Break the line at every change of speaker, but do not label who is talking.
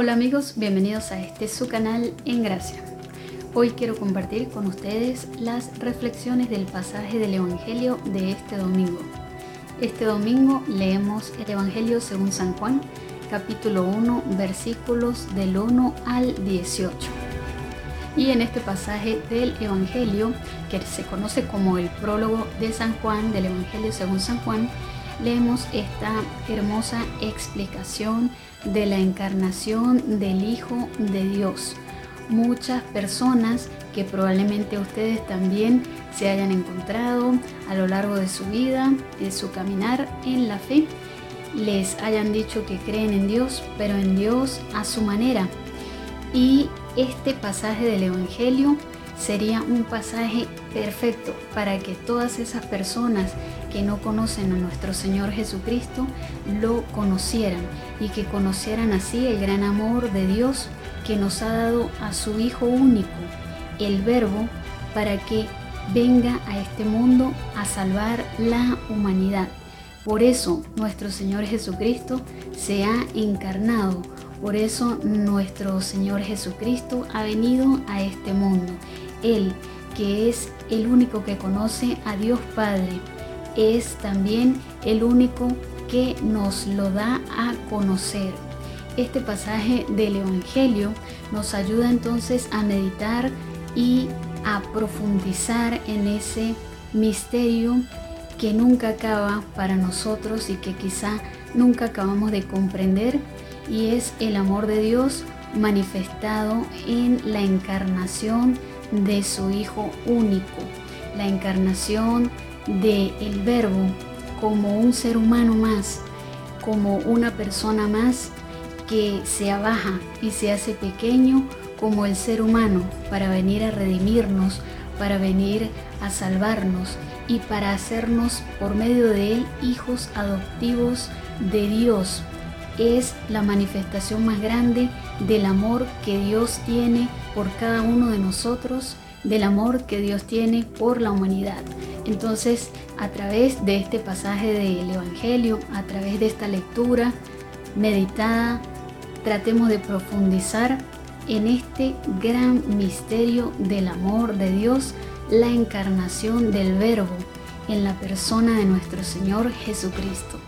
Hola amigos, bienvenidos a este su canal En Gracia. Hoy quiero compartir con ustedes las reflexiones del pasaje del Evangelio de este domingo. Este domingo leemos el Evangelio según San Juan, capítulo 1, versículos del 1 al 18. Y en este pasaje del Evangelio, que se conoce como el prólogo de San Juan, del Evangelio según San Juan, leemos esta hermosa explicación de la encarnación del Hijo de Dios. Muchas personas que probablemente ustedes también se hayan encontrado a lo largo de su vida, de su caminar en la fe, les hayan dicho que creen en Dios, pero en Dios a su manera. Y este pasaje del Evangelio sería un pasaje perfecto para que todas esas personas que no conocen a nuestro Señor Jesucristo lo conocieran y que conocieran así el gran amor de Dios que nos ha dado a su Hijo único, el Verbo, para que venga a este mundo a salvar la humanidad. Por eso nuestro Señor Jesucristo se ha encarnado, por eso nuestro Señor Jesucristo ha venido a este mundo. Él, que es el único que conoce a Dios Padre, es también el único que nos lo da a conocer. Este pasaje del Evangelio nos ayuda entonces a meditar y a profundizar en ese misterio que nunca acaba para nosotros y que quizá nunca acabamos de comprender y es el amor de Dios manifestado en la encarnación de su Hijo único, la encarnación del el Verbo como un ser humano más, como una persona más que se abaja y se hace pequeño como el ser humano para venir a redimirnos, para venir a salvarnos y para hacernos por medio de él hijos adoptivos de Dios. Es la manifestación más grande del amor que Dios tiene por cada uno de nosotros, del amor que Dios tiene por la humanidad. Entonces, a través de este pasaje del Evangelio, a través de esta lectura meditada, tratemos de profundizar en este gran misterio del amor de Dios, la encarnación del Verbo en la persona de nuestro Señor Jesucristo.